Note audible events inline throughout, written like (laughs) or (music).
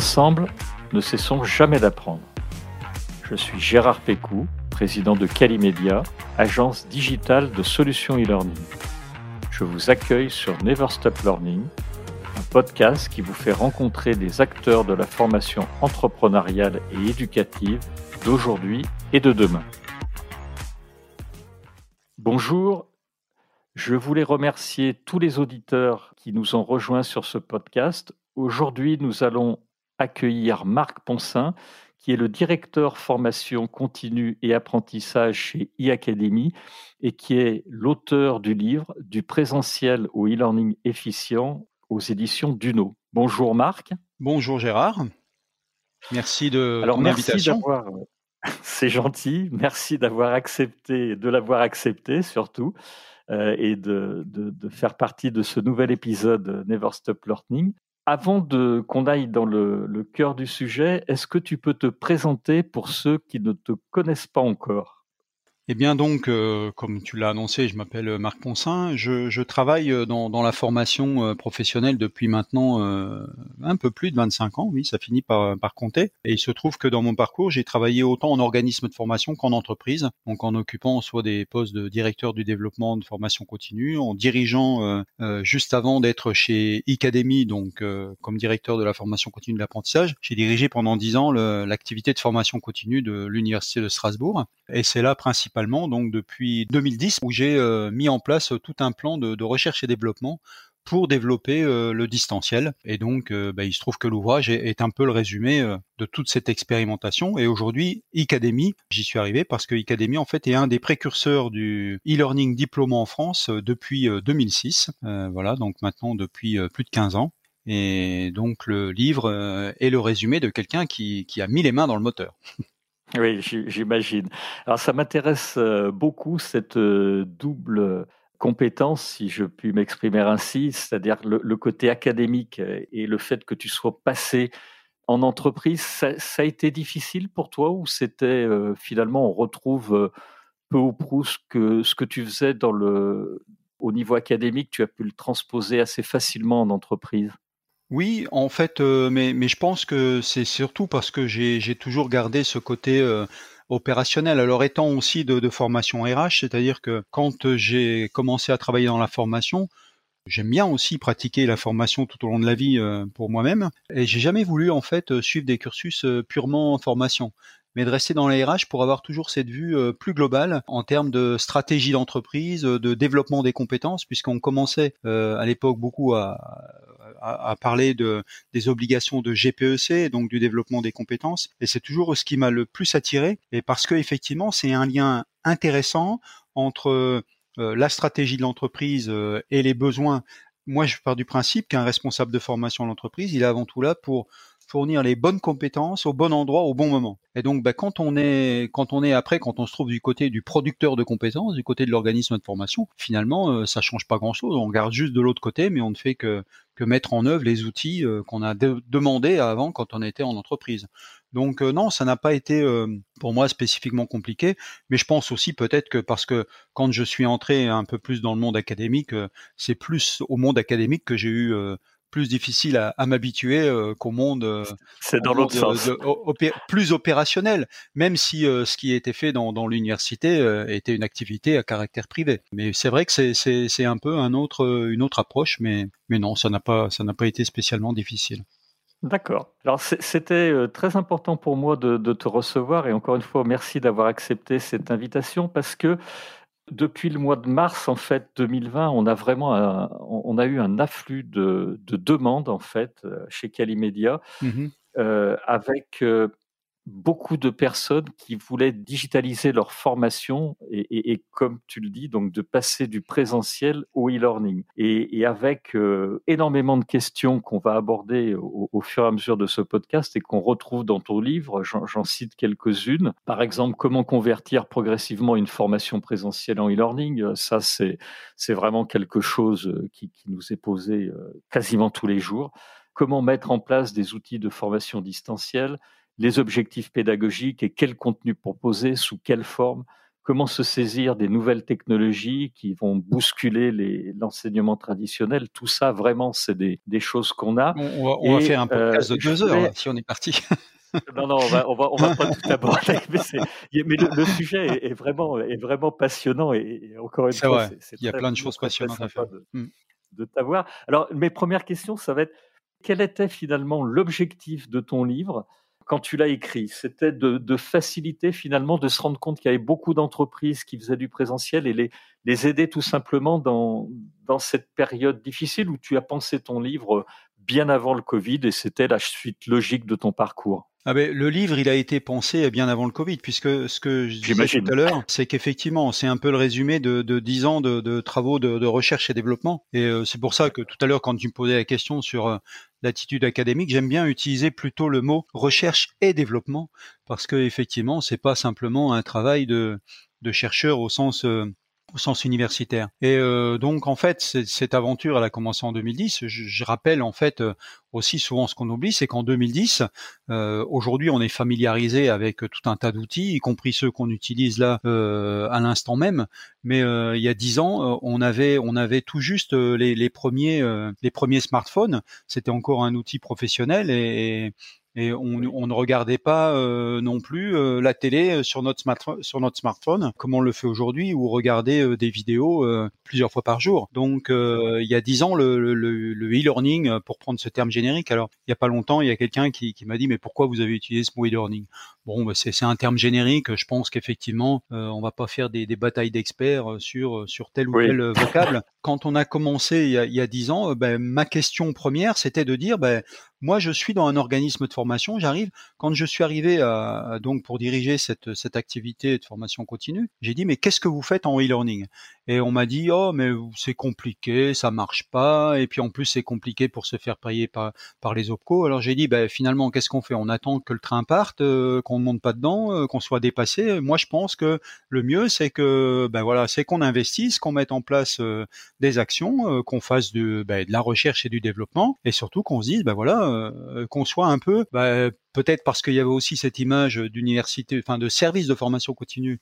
Ensemble, ne cessons jamais d'apprendre. Je suis Gérard Pécou, président de Calimedia, agence digitale de solutions e-learning. Je vous accueille sur Never Stop Learning, un podcast qui vous fait rencontrer des acteurs de la formation entrepreneuriale et éducative d'aujourd'hui et de demain. Bonjour, je voulais remercier tous les auditeurs qui nous ont rejoints sur ce podcast. Aujourd'hui, nous allons accueillir Marc Ponsin, qui est le directeur formation continue et apprentissage chez e-Academy et qui est l'auteur du livre Du présentiel au e-learning efficient aux éditions Duno. Bonjour Marc. Bonjour Gérard. Merci de Alors, merci. (laughs) C'est gentil. Merci d'avoir accepté, de l'avoir accepté surtout, euh, et de, de, faire partie de ce nouvel épisode Never Stop Learning. Avant de qu'on aille dans le, le cœur du sujet, est-ce que tu peux te présenter pour ceux qui ne te connaissent pas encore? Eh bien donc, euh, comme tu l'as annoncé, je m'appelle euh, Marc Ponsin. Je, travaille euh, dans, dans, la formation professionnelle depuis maintenant un peu plus de 25 ans. Oui, ça finit par, par compter. Et il se trouve que dans mon parcours, j'ai travaillé autant en organisme de formation qu'en entreprise, donc en occupant soit des postes de directeur du développement de formation continue, en dirigeant juste avant d'être chez Academy, donc comme directeur de la formation continue de l'apprentissage. J'ai dirigé pendant 10 ans l'activité de formation continue de l'université de Strasbourg. Et c'est là principalement donc depuis 2010 où j'ai euh, mis en place tout un plan de, recherche et développement pour développer euh, le distanciel. Et donc, euh, bah, il se trouve que l'ouvrage est, un peu le résumé de toute cette expérimentation. Et aujourd'hui, Academy, j'y suis arrivé parce que Academy, en fait, est un des précurseurs du e-learning diplôme en France depuis 2006. voilà, donc maintenant depuis plus de 15 ans. Et donc, le livre est le résumé de quelqu'un qui a mis les mains dans le moteur. Oui, j'imagine. Alors ça m'intéresse euh, beaucoup cette euh, double compétence, si je puis m'exprimer ainsi, c'est-à-dire le, côté académique et le fait que tu sois passé en entreprise. Ça, a été difficile pour toi ou c'était euh, finalement on retrouve peu ou prou ce que, ce que tu faisais au niveau académique, tu as pu le transposer assez facilement en entreprise? Oui, en fait, euh, mais, mais je pense que c'est surtout parce que j'ai toujours gardé ce côté euh, opérationnel. Alors étant aussi de, de formation RH, c'est-à-dire que quand j'ai commencé à travailler dans la formation, J'aime bien aussi pratiquer la formation tout au long de la vie euh, pour moi-même et j'ai jamais voulu en fait suivre des cursus purement formation mais de rester dans la RH pour avoir toujours cette vue euh, plus globale en termes de stratégie d'entreprise, de développement des compétences, puisqu'on commençait euh, à l'époque beaucoup à, à, parler de, des obligations de GPEC, donc du développement des compétences, et c'est toujours ce qui m'a le plus attiré, et parce que effectivement c'est un lien intéressant entre euh, la stratégie de l'entreprise et les besoins. Moi, je pars du principe qu'un responsable de formation de l'entreprise, il est avant tout là pour fournir les bonnes compétences au bon endroit au bon moment. Et donc, bah, quand on est, quand on est après, quand on se trouve du côté du producteur de compétences, du côté de l'organisme de formation, finalement, euh, ça change pas grand-chose. On regarde juste de l'autre côté, mais on ne fait que, que mettre en œuvre les outils euh, qu'on a demandé avant quand on était en entreprise. Donc euh, non, ça n'a pas été pour moi spécifiquement compliqué, mais je pense aussi peut-être que parce que quand je suis entré un peu plus dans le monde académique, c'est plus au monde académique que j'ai eu plus difficile à, m'habituer euh, qu'au monde. Euh, c'est dans l'autre sens. plus opérationnel, même si euh, ce qui a été fait dans, l'université était une activité à caractère privé. Mais c'est vrai que c'est un peu un autre, une autre approche, mais, mais non, ça n'a pas, ça n'a pas été spécialement difficile. D'accord. Alors c'était très important pour moi de, de, te recevoir et encore une fois merci d'avoir accepté cette invitation parce que depuis le mois de mars en fait 2020, on a vraiment on a eu un afflux de, demandes en fait euh, chez Calimedia mmh euh, avec euh, beaucoup de personnes qui voulaient digitaliser leur formation et, comme tu le dis, donc de passer du présentiel au e-learning. Et, avec euh, énormément de questions qu'on va aborder au, fur et à mesure de ce podcast et qu'on retrouve dans ton livre, j'en cite quelques-unes. Par exemple, comment convertir progressivement une formation présentielle en e-learning. Ça, c'est vraiment quelque chose euh, qui, nous est posé euh, quasiment tous les jours. Comment mettre en place des outils de formation distancielle les objectifs pédagogiques et quel contenu proposer, sous quelle forme, comment se saisir des nouvelles technologies qui vont bousculer l'enseignement traditionnel. Tout ça, vraiment, c'est des, des, choses qu'on a. On, va, faire un podcast de deux heures si on est parti. (laughs) non, non, on va, on va, on va pas tout aborder, (laughs) mais, mais le, sujet est, vraiment, est vraiment passionnant et, encore une fois, il y a plein de choses passionnantes à faire. De, mmh. de t'avoir. Alors, mes premières questions, ça va être quel était finalement l'objectif de ton livre? Quand tu l'as écrit C'était de, faciliter finalement, de se rendre compte qu'il y avait beaucoup d'entreprises qui faisaient du présentiel et les, aider tout simplement dans, dans cette période difficile où tu as pensé ton livre bien avant le Covid et c'était la suite logique de ton parcours. Ah ben, le livre, il a été pensé bien avant le Covid, puisque ce que je disais tout à l'heure, c'est qu'effectivement, c'est un peu le résumé de, de 10 ans de, de travaux de, de, recherche et développement. Et euh, c'est pour ça que tout à l'heure, quand tu me posais la question sur euh, l'attitude académique, j'aime bien utiliser plutôt le mot recherche et développement, parce que effectivement, c'est pas simplement un travail de, de chercheur au sens euh, sens universitaire. Et euh, donc en fait, cette aventure, elle a commencé en 2010. Je, rappelle en fait euh, aussi souvent ce qu'on oublie, c'est qu'en 2010, euh, aujourd'hui, on est familiarisé avec tout un tas d'outils, y compris ceux qu'on utilise là à l'instant même. Mais il y a dix ans, on avait on avait tout juste les, les premiers les premiers smartphones. C'était encore un outil professionnel et et on, on, ne regardait pas euh, non plus euh, la télé euh, sur notre, sur notre smartphone comme on le fait aujourd'hui ou regarder des vidéos plusieurs fois par jour. Donc il y a dix ans le, le, e-learning pour prendre ce terme générique. Alors il y a pas longtemps il y a quelqu'un qui, qui m'a dit mais pourquoi vous avez utilisé ce mot e-learning? Bon bah, c'est un terme générique. Je pense qu'effectivement on va pas faire des, des batailles d'experts sur sur tel ou tel vocable. (laughs) Quand on a commencé il y a dix ans, ben, ma question première c'était de dire ben, moi, je suis dans un organisme de formation. J'arrive quand je suis arrivé à, donc pour diriger cette, cette activité de formation continue. J'ai dit mais qu'est-ce que vous faites en e-learning? Et on m'a dit oh mais c'est compliqué, ça marche pas. Et puis en plus c'est compliqué pour se faire payer par, par les opco. Alors j'ai dit ben finalement qu'est-ce qu'on fait? On attend que le train parte, euh, qu'on ne monte pas dedans, euh, qu'on soit dépassé. Moi je pense que le mieux c'est que ben voilà c'est qu'on investisse, qu'on mette en place euh, des actions, qu'on fasse de, ben, de la recherche et du développement, et surtout qu'on se dise ben voilà euh, qu'on soit un peu, bah, peut-être parce qu'il y avait aussi cette image d'université, enfin de service de formation continue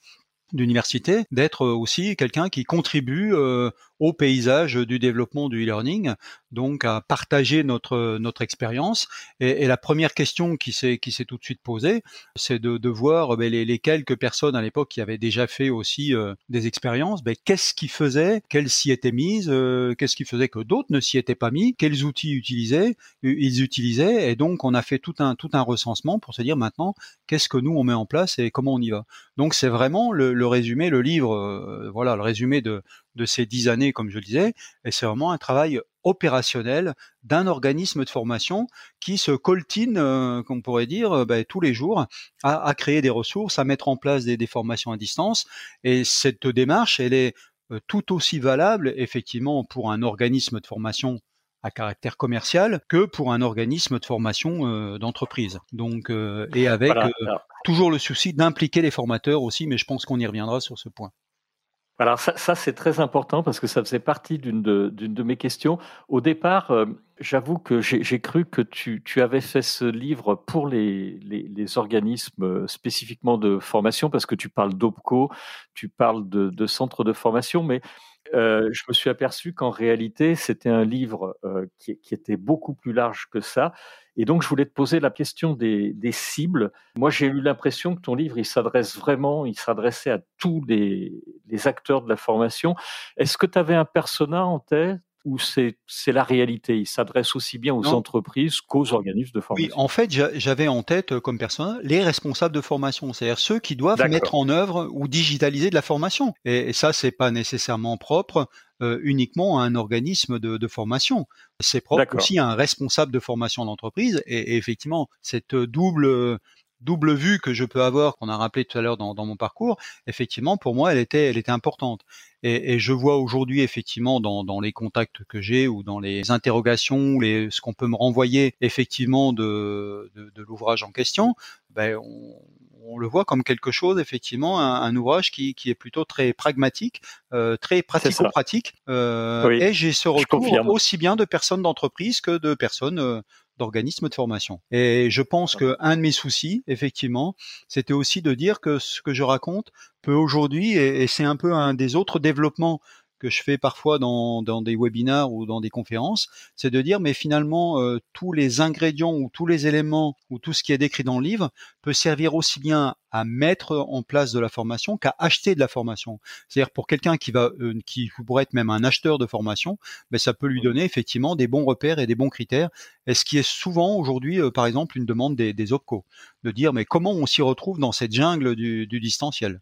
d'université, d'être aussi quelqu'un qui contribue euh, au paysage du développement du e-learning, donc à partager notre notre expérience. Et, et, la première question qui s'est qui s'est tout de suite posée, c'est de, de voir ben, les, les, quelques personnes à l'époque qui avaient déjà fait aussi euh, des expériences, ben, qu'est-ce qui faisait qu'elles s'y étaient mises, euh, qu'est-ce qui faisait que d'autres ne s'y étaient pas mis, quels outils utilisaient, ils utilisaient, et donc on a fait tout un tout un recensement pour se dire maintenant qu'est-ce que nous on met en place et comment on y va. Donc c'est vraiment le, le, résumé, le livre, euh, voilà, le résumé de de ces dix années, comme je le disais, et c'est vraiment un travail opérationnel d'un organisme de formation qui se coltine, euh, qu'on pourrait dire, euh, ben, tous les jours à, créer des ressources, à mettre en place des, formations à distance. Et cette démarche, elle est euh, tout aussi valable, effectivement, pour un organisme de formation à caractère commercial que pour un organisme de formation d'entreprise. Donc, et avec toujours le souci d'impliquer les formateurs aussi, mais je pense qu'on y reviendra sur ce point. Alors ça, ça c'est très important parce que ça faisait partie d'une de, de, mes questions. Au départ, euh, j'avoue que j'ai cru que tu, tu, avais fait ce livre pour les, les, les, organismes euh, spécifiquement de formation parce que tu parles d'OPCO, tu parles de, de centres de formation, mais je me suis aperçu qu'en réalité, c'était un livre qui, qui, était beaucoup plus large que ça et donc, je voulais te poser la question des, cibles. Moi, j'ai eu l'impression que ton livre, il s'adresse vraiment, il s'adressait à tous les, acteurs de la formation. Est-ce que tu avais un persona en tête ou c'est la réalité Il s'adresse aussi bien aux entreprises qu'aux organismes de formation. Oui, en fait, j'avais en tête euh, comme persona les responsables de formation, c'est-à-dire ceux qui doivent mettre en œuvre ou digitaliser de la formation. Et, et ça, c'est pas nécessairement propre euh, uniquement à un organisme de, de formation. C'est propre aussi à un responsable de formation d'entreprise. Et, et, effectivement, cette double double vue que je peux avoir, qu'on a rappelé tout à l'heure dans, dans, mon parcours, effectivement, pour moi, elle était, elle était importante. Et, et je vois aujourd'hui, effectivement, dans, dans, les contacts que j'ai ou dans les interrogations, les, ce qu'on peut me renvoyer, effectivement, de, de, de l'ouvrage en question, ben, on, on le voit comme quelque chose, effectivement, un, ouvrage qui, est plutôt très pragmatique, euh, très pratico-pratique. Euh, et j'ai ce retour aussi bien de personnes d'entreprise que de personnes euh, d'organismes de formation. Et je pense que un de mes soucis, effectivement, c'était aussi de dire que ce que je raconte peut aujourd'hui, et, et c'est un peu un des autres développements que je fais parfois dans, dans des webinars ou dans des conférences, c'est de dire mais finalement euh, tous les ingrédients ou tous les éléments ou tout ce qui est décrit dans le livre peut servir aussi bien à mettre en place de la formation qu'à acheter de la formation. C'est-à-dire pour quelqu'un qui va euh, qui pourrait être même un acheteur de formation, ben ça peut lui donner effectivement des bons repères et des bons critères. Et ce qui est souvent aujourd'hui, euh, par exemple, une demande des, des OPCO, de dire mais comment on s'y retrouve dans cette jungle du, du distanciel?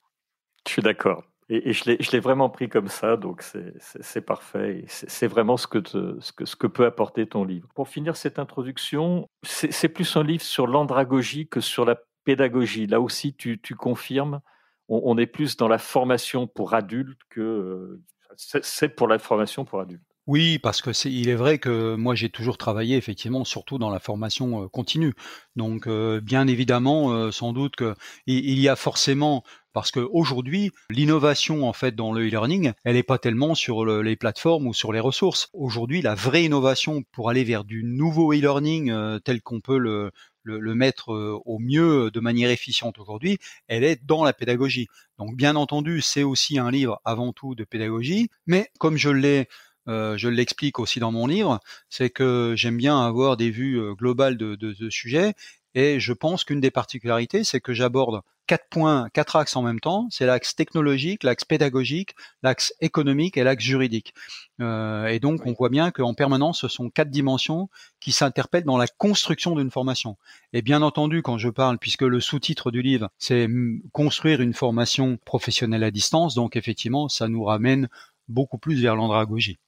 Je suis d'accord. Et, je l'ai vraiment pris comme ça, donc c'est parfait. C'est vraiment ce que, ce, que, peut apporter ton livre. Pour finir cette introduction, c'est plus un livre sur l'andragogie que sur la pédagogie. Là aussi, tu, confirmes, on, est plus dans la formation pour adultes que euh, c'est pour la formation pour adultes. Oui, parce que il est vrai que moi j'ai toujours travaillé effectivement, surtout dans la formation euh, continue. Donc, euh, bien évidemment, sans doute que il y a forcément parce qu'aujourd'hui, l'innovation en fait dans le e-learning, elle n'est pas tellement sur les plateformes ou sur les ressources. Aujourd'hui, la vraie innovation pour aller vers du nouveau e-learning euh, tel qu'on peut le, mettre euh, au mieux de manière efficiente aujourd'hui, elle est dans la pédagogie. Donc bien entendu, c'est aussi un livre avant tout de pédagogie, mais comme je l'ai euh, l'explique aussi dans mon livre, c'est que j'aime bien avoir des vues globales de, de, de sujets et je pense qu'une des particularités, c'est que j'aborde quatre points, quatre axes en même temps. C'est l'axe technologique, l'axe pédagogique, l'axe économique et l'axe juridique. Euh, et donc, on voit bien qu'en permanence, ce sont quatre dimensions qui s'interpellent dans la construction d'une formation. Et bien entendu, quand je parle, puisque le sous-titre du livre, c'est construire une formation professionnelle à distance, donc effectivement, ça nous ramène beaucoup plus vers l'andragogie.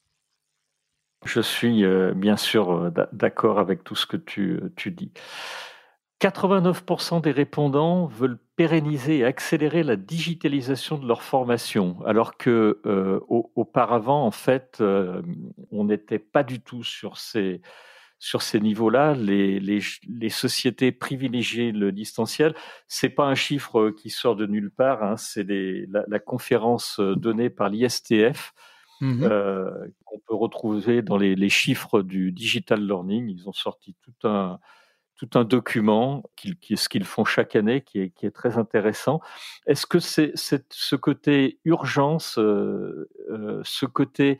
Je suis euh, bien sûr euh, d'accord avec tout ce que tu, tu dis. 89% des répondants veulent pérenniser et accélérer la digitalisation de leur formation, alors que euh, auparavant, en fait, euh, on n'était pas du tout sur ces sur ces niveaux-là. Les, les, les, sociétés privilégiaient le distanciel. C'est pas un chiffre qui sort de nulle part. Hein, c'est la, la, conférence donnée par l'ISTF. Mmh euh, qu'on peut retrouver dans les, les chiffres du digital learning. Ils ont sorti tout un, tout un document, qui, ce qu'ils font chaque année, qui est, très intéressant. Est-ce que c'est ce côté urgence, euh, euh, ce côté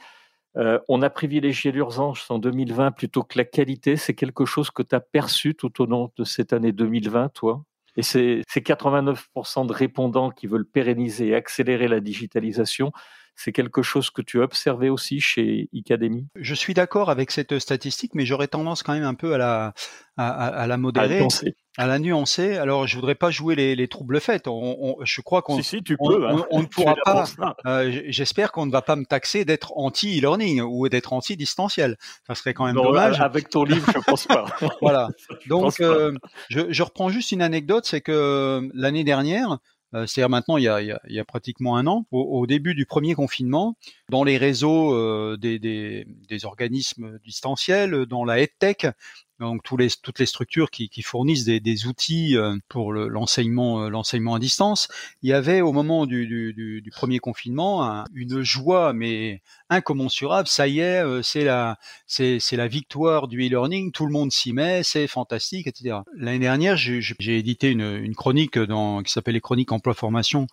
euh, on a privilégié l'urgence en 2020 plutôt que la qualité, c'est quelque chose que tu as perçu tout au long de cette année 2020, toi? Et c'est 89% de répondants qui veulent pérenniser et accélérer la digitalisation. C'est quelque chose que tu as observé aussi chez Icademy Je suis d'accord avec cette statistique, mais j'aurais tendance quand même un peu à la, à, la modérer, à, la nuancer. Alors, je voudrais pas jouer les, troubles faits. je crois qu'on si, peux, hein. on, ne (laughs) pourra pas. Euh, j'espère qu'on ne va pas me taxer d'être anti-e-learning ou d'être anti-distanciel. Ça serait quand même dommage. Avec ton livre, je pense pas. (laughs) voilà. (laughs) Donc, euh, je, je reprends juste une anecdote, c'est que euh, l'année dernière, c'est-à-dire maintenant, il y, a, il, y a, pratiquement un an, au, début du premier confinement, dans les réseaux des, des, des, organismes distanciels, dans la EdTech, donc tous les, toutes les structures qui, qui fournissent des, des, outils euh, pour l'enseignement euh, l'enseignement à distance. Il y avait au moment du, du, du premier confinement une joie mais incommensurable. Ça y est, euh, c'est la c'est la victoire du e-learning. Tout le monde s'y met, c'est fantastique, etc. L'année dernière, j'ai édité une, une chronique dans, qui s'appelle les chroniques emploi formation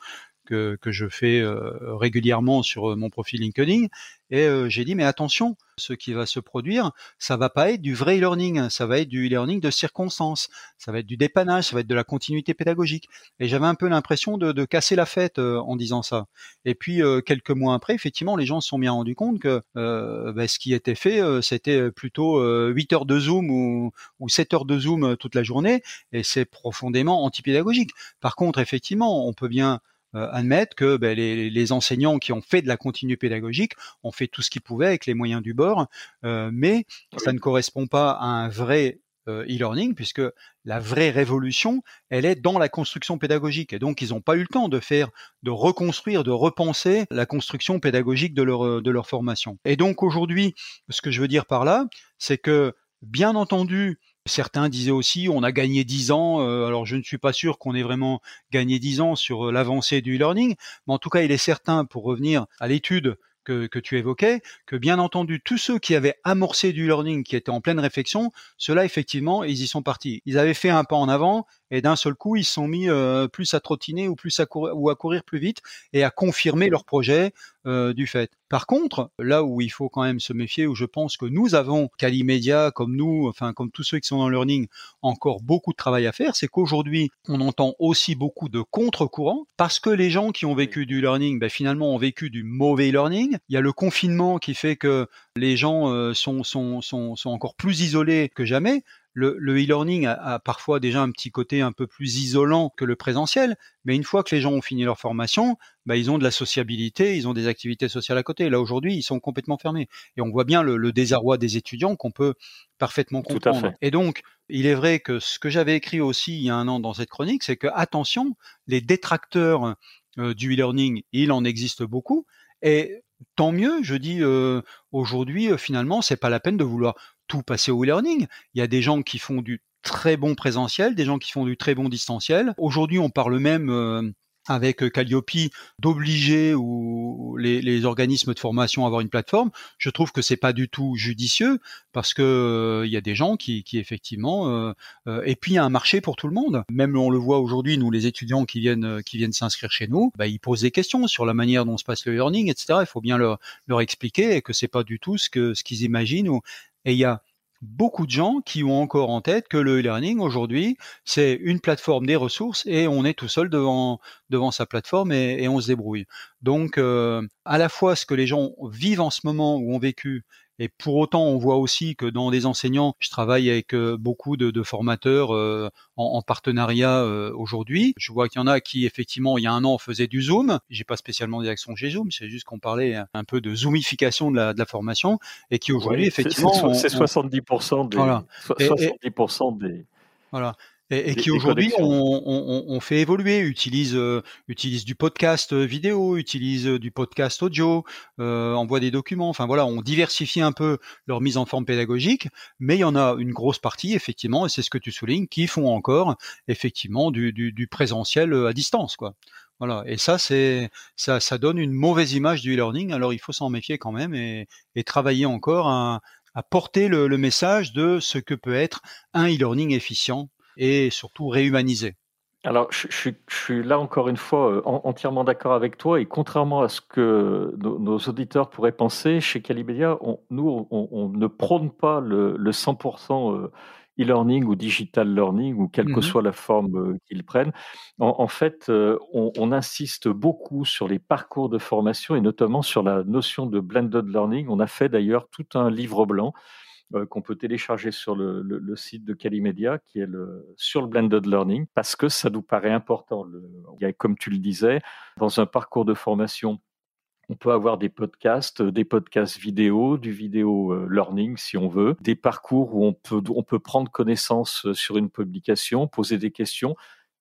que, je fais régulièrement sur mon profil LinkedIn. Et j'ai dit, mais attention, ce qui va se produire, ça va pas être du vrai e-learning, ça va être du e-learning de circonstance, ça va être du dépannage, ça va être de la continuité pédagogique. Et j'avais un peu l'impression de, casser la fête en disant ça. Et puis quelques mois après, effectivement, les gens se sont bien rendus compte que bah, ce qui était fait, c'était plutôt 8 heures de Zoom ou, ou 7 heures de Zoom toute la journée, et c'est profondément antipédagogique. Par contre, effectivement, on peut bien euh, admettre que ben, les, enseignants qui ont fait de la continue pédagogique ont fait tout ce qu'ils pouvaient avec les moyens du bord, euh, mais ça ne correspond pas à un vrai euh, e-learning puisque la vraie révolution, elle est dans la construction pédagogique. Et donc, ils n'ont pas eu le temps de faire, de reconstruire, de repenser la construction pédagogique de leur, de leur formation. Et donc, aujourd'hui, ce que je veux dire par là, c'est que, bien entendu, Certains disaient aussi on a gagné 10 ans. Euh, alors je ne suis pas sûr qu'on ait vraiment gagné 10 ans sur euh, l'avancée du e-learning, mais en tout cas il est certain, pour revenir à l'étude que, que tu évoquais, que bien entendu, tous ceux qui avaient amorcé du learning, qui étaient en pleine réflexion, ceux-là, effectivement, ils y sont partis. Ils avaient fait un pas en avant et d'un seul coup, ils se sont mis euh, plus à trottiner ou plus à courir, ou à courir plus vite et à confirmer leur projet euh, du fait. Par contre, là où il faut quand même se méfier, où je pense que nous avons, Calimedia, comme nous, enfin comme tous ceux qui sont dans le learning, encore beaucoup de travail à faire, c'est qu'aujourd'hui, on entend aussi beaucoup de contre-courants parce que les gens qui ont vécu du learning, ben, finalement, ont vécu du mauvais learning. Il y a le confinement qui fait que les gens euh, sont, sont, sont, sont encore plus isolés que jamais le, e-learning a, parfois déjà un petit côté un peu plus isolant que le présentiel, mais une fois que les gens ont fini leur formation, bah, ils ont de la sociabilité, ils ont des activités sociales à côté. Là aujourd'hui, ils sont complètement fermés, et on voit bien le, désarroi des étudiants qu'on peut parfaitement comprendre. Et donc, il est vrai que ce que j'avais écrit aussi il y a un an dans cette chronique, c'est que attention, les détracteurs euh, du e-learning, il en existe beaucoup, et tant mieux, je dis euh, aujourd'hui euh, finalement, c'est pas la peine de vouloir tout passer au e-learning. Il y a des gens qui font du très bon présentiel, des gens qui font du très bon distanciel. Aujourd'hui, on parle même euh, avec Calliope d'obliger ou les, organismes de formation à avoir une plateforme, je trouve que c'est pas du tout judicieux parce que euh, il y a des gens qui, effectivement euh, euh, et puis il y a un marché pour tout le monde. Même on le voit aujourd'hui, nous les étudiants qui viennent qui viennent s'inscrire chez nous, bah, ils posent des questions sur la manière dont se passe le learning, etc. Il faut bien leur, leur expliquer que c'est pas du tout ce que ce qu'ils imaginent. Ou, et il y a beaucoup de gens qui ont encore en tête que le e-learning aujourd'hui, c'est une plateforme des ressources et on est tout seul devant sa plateforme et, on se débrouille. Donc euh, à la fois ce que les gens vivent en ce moment ou ont vécu et pour autant, on voit aussi que dans des enseignants, je travaille avec euh, beaucoup de, formateurs euh, en, partenariat euh, aujourd'hui. Je vois qu'il y en a qui, effectivement, il y a un an, faisaient du Zoom. J'ai pas spécialement des actions chez Zoom, c'est juste qu'on parlait un peu de zoomification de la, formation et qui aujourd'hui, effectivement, c'est 70% des, voilà. 70% des voilà. Et, qui aujourd'hui on, fait évoluer, utilise euh, utilise du podcast euh, vidéo, utilise euh, du podcast audio, euh, envoie des documents. Enfin voilà, on diversifie un peu leur mise en forme pédagogique, mais il y en a une grosse partie effectivement, et c'est ce que tu soulignes, qui font encore effectivement du, du, du présentiel à distance, quoi. Voilà, et ça c'est ça, ça donne une mauvaise image du e-learning. Alors il faut s'en méfier quand même et, et travailler encore à, à porter le, le message de ce que peut être un e-learning efficient et surtout réhumanisé. Alors, je, suis là encore une fois euh, entièrement d'accord avec toi et contrairement à ce que nos, auditeurs pourraient penser, chez Calimedia, nous, on, ne prône pas le, 100% euh, e-learning ou digital learning ou quelle que mmh soit la forme euh, qu'ils prennent. En, fait, on, on, insiste beaucoup sur les parcours de formation et notamment sur la notion de blended learning. On a fait d'ailleurs tout un livre blanc qu'on peut télécharger sur le, site de Calimedia, qui est sur le blended learning, parce que ça nous paraît important. comme tu le disais, dans un parcours de formation, on peut avoir des podcasts, des podcasts vidéo, du vidéo euh, learning si on veut, des parcours où on peut, prendre connaissance euh, sur une publication, poser des questions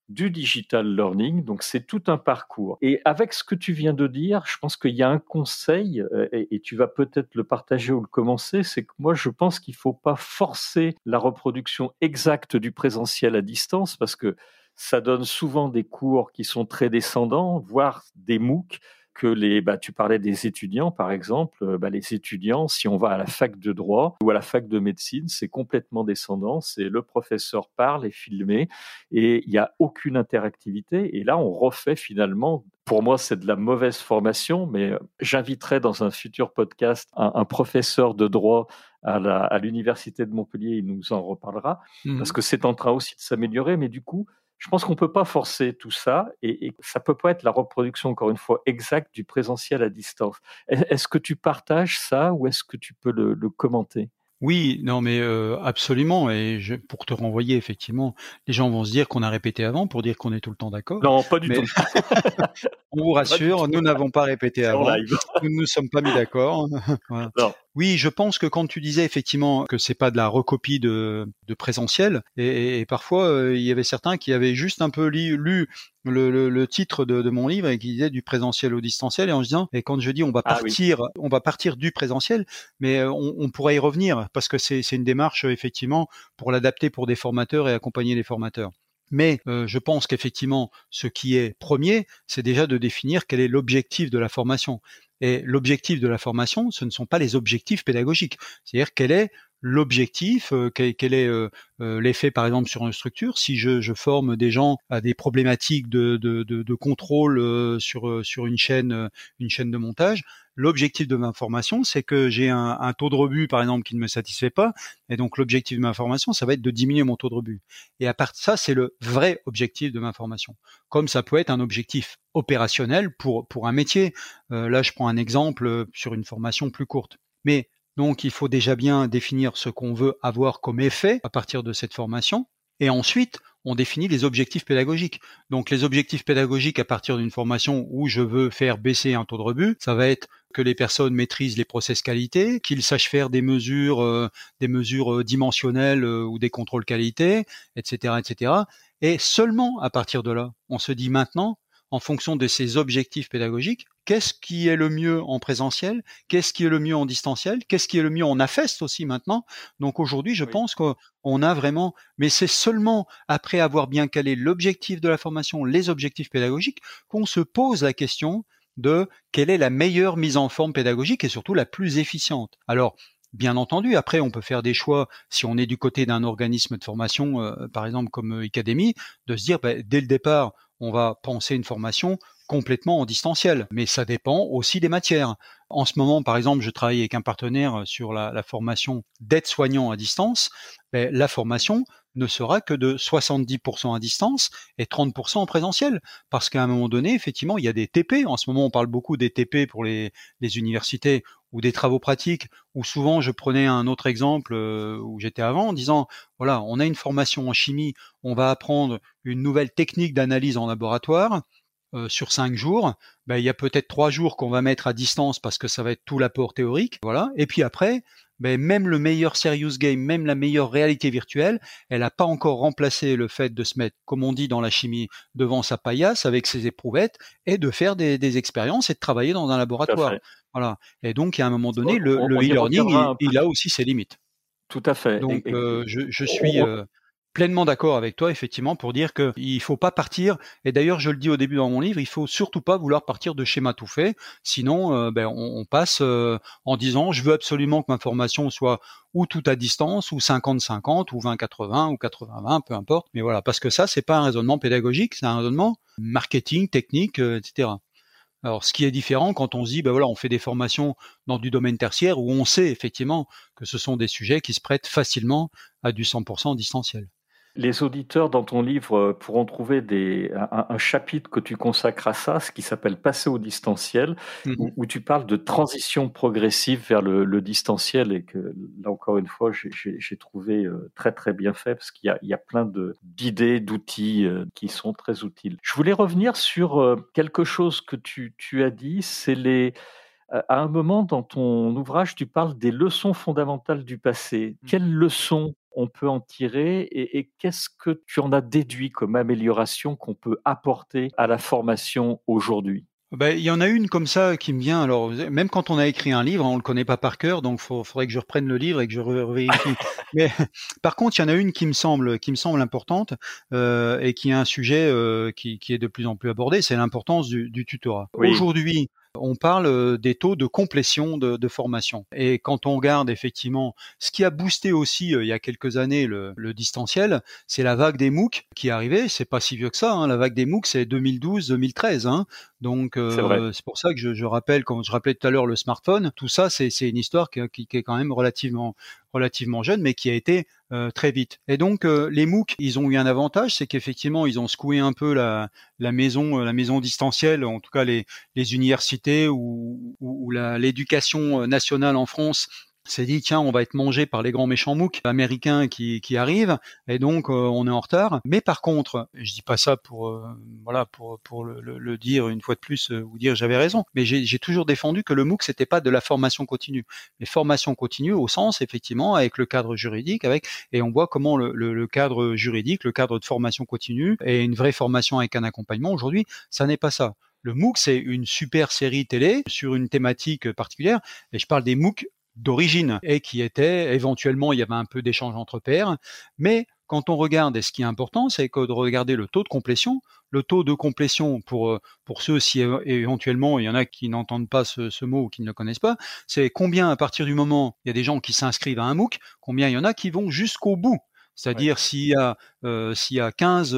du digital learning. Donc c'est tout un parcours. Et avec ce que tu viens de dire, je pense qu'il y a un conseil, euh, et, tu vas peut-être le partager ou le commencer, c'est que moi je pense qu'il ne faut pas forcer la reproduction exacte du présentiel à distance, parce que ça donne souvent des cours qui sont très descendants, voire des MOOC que les, bah, tu parlais des étudiants par exemple, euh, bah, les étudiants, si on va à la fac de droit ou à la fac de médecine, c'est complètement descendant, c'est le professeur parle et filmé et il n'y a aucune interactivité et là on refait finalement pour moi, c'est de la mauvaise formation, mais euh, j'inviterai dans un futur podcast un, professeur de droit à l'université de Montpellier, il nous en reparlera, mmh parce que c'est en train aussi de s'améliorer, mais du coup, je pense qu'on ne peut pas forcer tout ça et, ça ne peut pas être la reproduction, encore une fois, exacte du présentiel à distance. Est-ce que tu partages ça ou est-ce que tu peux le, commenter? Oui, non, mais euh, absolument. Et pour te renvoyer, effectivement, les gens vont se dire qu'on a répété avant pour dire qu'on est tout le temps d'accord. Non, pas du tout. (laughs) on vous rassure, nous n'avons pas répété avant. nous ne nous sommes pas mis d'accord. (laughs) voilà. Oui, je pense que quand tu disais effectivement que c'est pas de la recopie de, de présentiel, et, parfois euh, il y avait certains qui avaient juste un peu lu, le, le, titre de, de, mon livre et qui disait du présentiel au distanciel, et en se disant, et quand je dis on va ah partir, on va partir du présentiel, mais euh, on, on pourrait y revenir parce que c'est une démarche effectivement pour l'adapter pour des formateurs et accompagner les formateurs. Mais euh, je pense qu'effectivement, ce qui est premier, c'est déjà de définir quel est l'objectif de la formation. Et l'objectif de la formation, ce ne sont pas les objectifs pédagogiques. C'est-à-dire quel est l'objectif, euh, quel, est euh, euh, l'effet par exemple sur une structure. Si je, forme des gens à des problématiques de contrôle sur, sur une chaîne, une chaîne de montage, l'objectif de ma formation, c'est que j'ai un, un, taux de rebut par exemple qui ne me satisfait pas, et donc l'objectif de ma formation, ça va être de diminuer mon taux de rebut. Et à part ça, c'est le vrai objectif de ma formation. Comme ça peut être un objectif opérationnel pour pour un métier. là, je prends un exemple sur une formation plus courte. Mais donc il faut déjà bien définir ce qu'on veut avoir comme effet à partir de cette formation. Et ensuite, on définit les objectifs pédagogiques. Donc les objectifs pédagogiques à partir d'une formation où je veux faire baisser un taux de rebut, ça va être que les personnes maîtrisent les process qualité, qu'ils sachent faire des mesures, euh, des mesures euh, dimensionnelles euh, ou des contrôles qualité, etc., etc. Et seulement à partir de là, on se dit maintenant, en fonction de ces objectifs pédagogiques, qu'est-ce qui est le mieux en présentiel, qu'est-ce qui est le mieux en distanciel, qu'est-ce qui est le mieux en AFEST aussi maintenant. Donc aujourd'hui, je pense qu'on a vraiment, mais c'est seulement après avoir bien calé l'objectif de la formation, les objectifs pédagogiques, qu'on se pose la question de quelle est la meilleure mise en forme pédagogique et surtout la plus efficiente. Alors, Bien entendu, après, on peut faire des choix, si on est du côté d'un organisme de formation, euh, par exemple comme Academy, de se dire, bah, dès le départ, on va penser une formation complètement en distanciel, mais ça dépend aussi des matières. En ce moment, par exemple, je travaille avec un partenaire sur la, formation d'aide-soignant à distance. Ben, la formation ne sera que de 70% à distance et 30% en présentiel. Parce qu'à un moment donné, effectivement, il y a des TP. En ce moment, on parle beaucoup des TP pour les, universités ou des travaux pratiques, ou souvent je prenais un autre exemple euh, où j'étais avant en disant, voilà, on a une formation en chimie, on va apprendre une nouvelle technique d'analyse en laboratoire, euh, sur cinq jours, ben, il y a peut-être trois jours qu'on va mettre à distance parce que ça va être tout l'apport théorique, voilà. Et puis après, ben, même le meilleur serious game, même la meilleure réalité virtuelle, elle n'a pas encore remplacé le fait de se mettre, comme on dit dans la chimie, devant sa paillasse avec ses éprouvettes et de faire des, expériences et de travailler dans un laboratoire. Voilà. Et donc, à un moment donné, le e-learning, il, a aussi ses limites. Tout à fait. Donc, euh, je, suis pleinement d'accord avec toi, effectivement, pour dire qu'il faut pas partir. Et d'ailleurs, je le dis au début dans mon livre, il faut surtout pas vouloir partir de schéma tout fait. Sinon, euh, ben, on, passe euh, en disant, je veux absolument que ma formation soit ou tout à distance, ou 50-50, ou 20-80, ou 80-20, peu importe. Mais voilà, parce que ça, c'est pas un raisonnement pédagogique, c'est un raisonnement marketing, technique, euh, etc. Alors, ce qui est différent quand on se dit, ben voilà, on fait des formations dans du domaine tertiaire où on sait effectivement que ce sont des sujets qui se prêtent facilement à du 100% distanciel. Les auditeurs dans ton livre euh, pourront trouver des, un, chapitre que tu consacres à ça, ce qui s'appelle Passer au distanciel, mmh où, tu parles de transition progressive vers le, distanciel et que là encore une fois j'ai trouvé euh, très très bien fait parce qu'il y, y a, plein d'idées, d'outils euh, qui sont très utiles. Je voulais revenir sur quelque chose que tu, tu as dit, c'est les à un moment dans ton ouvrage, tu parles des leçons fondamentales du passé. Mmh. Quelles leçons on peut en tirer et, qu'est-ce que tu en as déduit comme amélioration qu'on peut apporter à la formation aujourd'hui? Ben, il y en a une comme ça qui me vient. Alors, même quand on a écrit un livre, on le connaît pas par cœur, donc il faudrait que je reprenne le livre et que je vérifie. (laughs) Mais par contre, il y en a une qui me semble, qui me semble importante euh, et qui est un sujet euh, qui, est de plus en plus abordé, c'est l'importance du, tutorat. Aujourd'hui, on parle euh, des taux de complétion de, formation. Et quand on regarde effectivement ce qui a boosté aussi euh, il y a quelques années le, distanciel, c'est la vague des MOOC qui est arrivée. C'est pas si vieux que ça. Hein. La vague des MOOC, c'est 2012-2013. Hein. Donc euh, c'est pour ça que je, rappelle, comme je rappelais tout à l'heure, le smartphone. Tout ça, c'est une histoire qui, est quand même relativement relativement jeune, mais qui a été très vite. Et donc les MOOC, ils ont eu un avantage, c'est qu'effectivement ils ont secoué un peu la, maison, la maison distancielle, en tout cas les, universités ou l'éducation nationale en France s'est dit tiens on va être mangé par les grands méchants MOOC américains qui, qui arrivent et donc euh, on est en retard mais par contre je dis pas ça pour euh, voilà pour pour le, le, dire une fois de plus euh, vous dire j'avais raison mais j'ai toujours défendu que le MOOC c'était pas de la formation continue mais formation continue au sens effectivement avec le cadre juridique avec et on voit comment le, le cadre juridique le cadre de formation continue et une vraie formation avec un accompagnement aujourd'hui ça n'est pas ça le MOOC, c'est une super série télé sur une thématique particulière. Et je parle des MOOC d'origine et qui était éventuellement il y avait un peu d'échange entre pairs, mais quand on regarde, et ce qui est important, c'est que de regarder le taux de complétion, le taux de complétion pour euh, pour ceux si éventuellement il y en a qui n'entendent pas ce, ce, mot ou qui ne le connaissent pas, c'est combien à partir du moment il y a des gens qui s'inscrivent à un MOOC, combien il y en a qui vont jusqu'au bout. C'est-à-dire s'il y a euh, s'il y a 15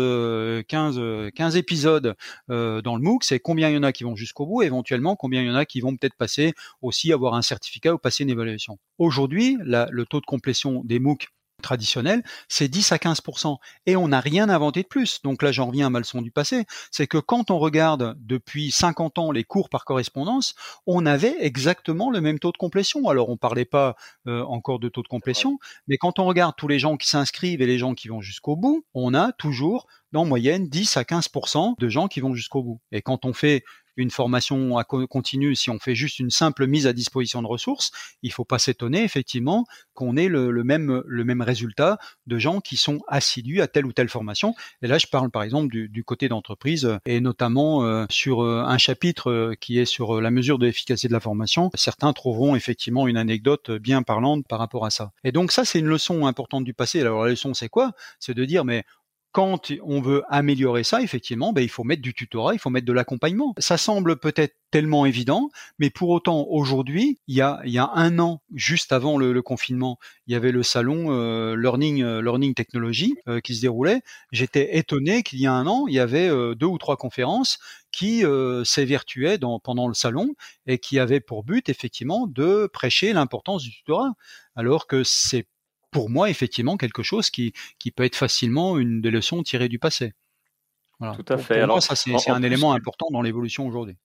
15 15 épisodes euh, dans le MOOC, c'est combien il y en a qui vont jusqu'au bout, éventuellement combien il y en a qui vont peut-être passer aussi avoir un certificat ou passer une évaluation. Aujourd'hui, le taux de complétion des MOOC traditionnel, c'est 10 à 15% et on n'a rien inventé de plus. Donc là, j'en reviens à ma leçon du passé, c'est que quand on regarde depuis 50 ans les cours par correspondance, on avait exactement le même taux de complétion. Alors on parlait pas euh, encore de taux de complétion, mais quand on regarde tous les gens qui s'inscrivent et les gens qui vont jusqu'au bout, on a toujours en moyenne 10 à 15% de gens qui vont jusqu'au bout. Et quand on fait une formation à continue, si on fait juste une simple mise à disposition de ressources, il faut pas s'étonner effectivement qu'on ait le, même le même résultat de gens qui sont assidus à telle ou telle formation. Et là, je parle par exemple du, côté d'entreprise et notamment euh, sur euh, un chapitre euh, qui est sur la mesure de l'efficacité de la formation. Certains trouveront effectivement une anecdote bien parlante par rapport à ça. Et donc ça, c'est une leçon importante du passé. Alors la leçon, c'est quoi? C'est de dire mais quand on veut améliorer ça, effectivement, ben, il faut mettre du tutorat, il faut mettre de l'accompagnement. Ça semble peut-être tellement évident, mais pour autant, aujourd'hui, il y a, un an, juste avant le, confinement, il y avait le salon euh, Learning, euh, Learning Technology euh, qui se déroulait. J'étais étonné qu'il y a un an, il y avait deux ou trois conférences qui s'évertuaient pendant le salon et qui avaient pour but, effectivement, de prêcher l'importance du tutorat. Alors que c'est pour moi, effectivement, quelque chose qui, qui peut être facilement une des leçons tirées du passé. Tout à fait. Pour Alors, moi, ça, c'est un élément important dans l'évolution aujourd'hui.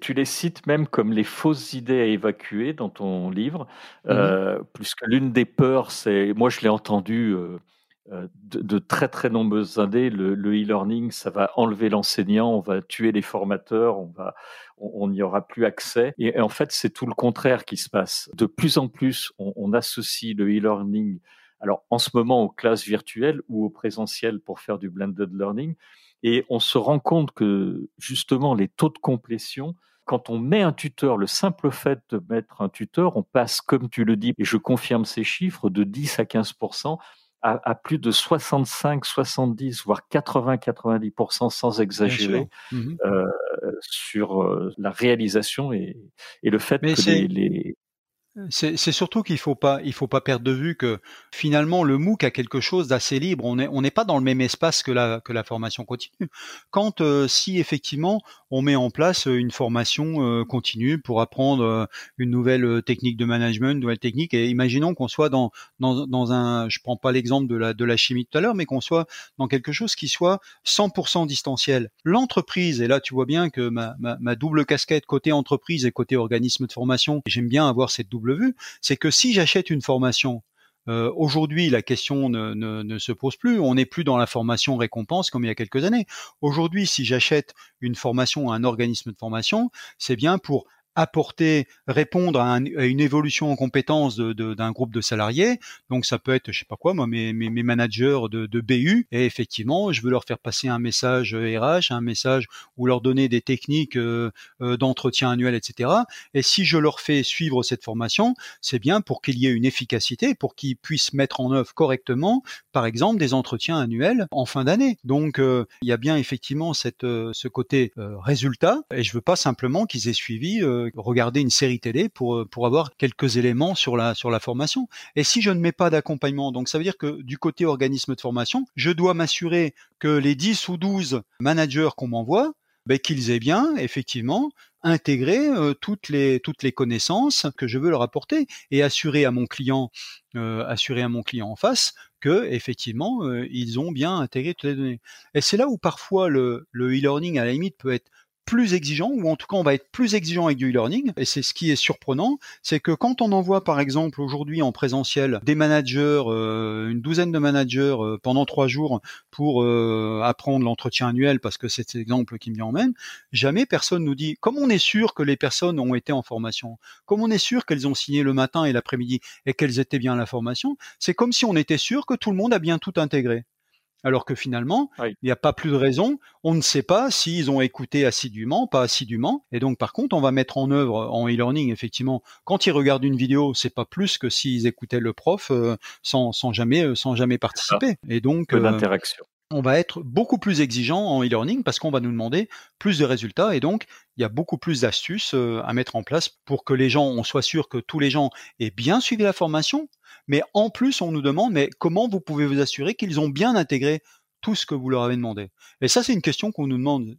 Tu les cites même comme les fausses idées à évacuer dans ton livre, mmh euh, puisque l'une des peurs, c'est, moi je l'ai entendu euh, euh, de, très très nombreuses années, le e-learning, ça va enlever l'enseignant, on va tuer les formateurs, on va, on n'y aura plus accès. Et, en fait, c'est tout le contraire qui se passe. De plus en plus, on, associe le e-learning, alors en ce moment aux classes virtuelles ou au présentiel pour faire du blended learning, et on se rend compte que justement les taux de complétion quand on met un tuteur, le simple fait de mettre un tuteur, on passe, comme tu le dis, et je confirme ces chiffres, de 10 à 15 à, plus de 65, 70, voire 80-90% sans exagérer mmh euh, sur euh, la réalisation et, et le fait que les, les, c'est surtout qu'il faut pas, il faut pas perdre de vue que finalement le MOOC a quelque chose d'assez libre. On n'est on n'est pas dans le même espace que la que la formation continue. Quand euh, si effectivement on met en place une formation euh, continue pour apprendre euh, une nouvelle technique de management, une nouvelle technique, et imaginons qu'on soit dans, dans dans un, je prends pas l'exemple de la de la chimie tout à l'heure, mais qu'on soit dans quelque chose qui soit 100% distanciel. L'entreprise, et là tu vois bien que ma, ma, ma double casquette côté entreprise et côté organisme de formation, j'aime bien avoir cette double c'est que si j'achète une formation euh, Aujourd'hui, la question ne, se pose plus. On n'est plus dans la formation récompense comme il y a quelques années. Aujourd'hui, si j'achète une formation à un organisme de formation, c'est bien pour apporter, répondre à, une évolution en compétences d'un groupe de salariés. Donc ça peut être, je sais pas quoi, moi, mes, mes, managers de, de, BU. Et effectivement, je veux leur faire passer un message RH, un message ou leur donner des techniques euh, euh, d'entretien annuel, etc. Et si je leur fais suivre cette formation, c'est bien pour qu'il y ait une efficacité, pour qu'ils puissent mettre en œuvre correctement, par exemple, des entretiens annuels en fin d'année. Donc euh, il y a bien effectivement cette, ce côté résultat. Et je veux pas simplement qu'ils aient suivi regarder une série télé pour, euh, avoir quelques éléments sur la, formation. Et si je ne mets pas d'accompagnement, donc ça veut dire que du côté organisme de formation, je dois m'assurer que les 10 ou 12 managers qu'on m'envoie, ben, qu'ils aient bien, effectivement, intégré euh, toutes les connaissances que je veux leur apporter et assurer à mon client euh, assurer à mon client en face que effectivement ils ont bien intégré toutes les données. Et c'est là où parfois le e-learning à la limite peut être plus exigeant, ou en tout cas on va être plus exigeant avec du e-learning. Et c'est ce qui est surprenant, c'est que quand on envoie par exemple aujourd'hui en présentiel des managers, euh, une douzaine de managers euh, pendant trois jours pour euh, apprendre l'entretien annuel, parce que c'est l'exemple qui m'y emmène, jamais personne nous dit, comme on est sûr que les personnes ont été en formation, comme on est sûr qu'elles ont signé le matin et l'après-midi et qu'elles étaient bien à la formation, c'est comme si on était sûr que tout le monde a bien tout intégré. Alors que finalement, il n'y a pas plus de raison. On ne sait pas s'ils ont écouté assidûment, pas assidûment. Et donc, par contre, on va mettre en œuvre en e-learning, effectivement, quand ils regardent une vidéo, c'est pas plus que s'ils écoutaient le prof euh, sans, jamais, euh, sans jamais participer. Et donc, euh, l'interaction. on va être beaucoup plus exigeant en e-learning parce qu'on va nous demander plus de résultats et donc il y a beaucoup plus d'astuces à mettre en place pour que les gens, on soit sûr que tous les gens aient bien suivi la formation, mais en plus on nous demande mais comment vous pouvez vous assurer qu'ils ont bien intégré tout ce que vous leur avez demandé? Et ça c'est une question qu'on nous demande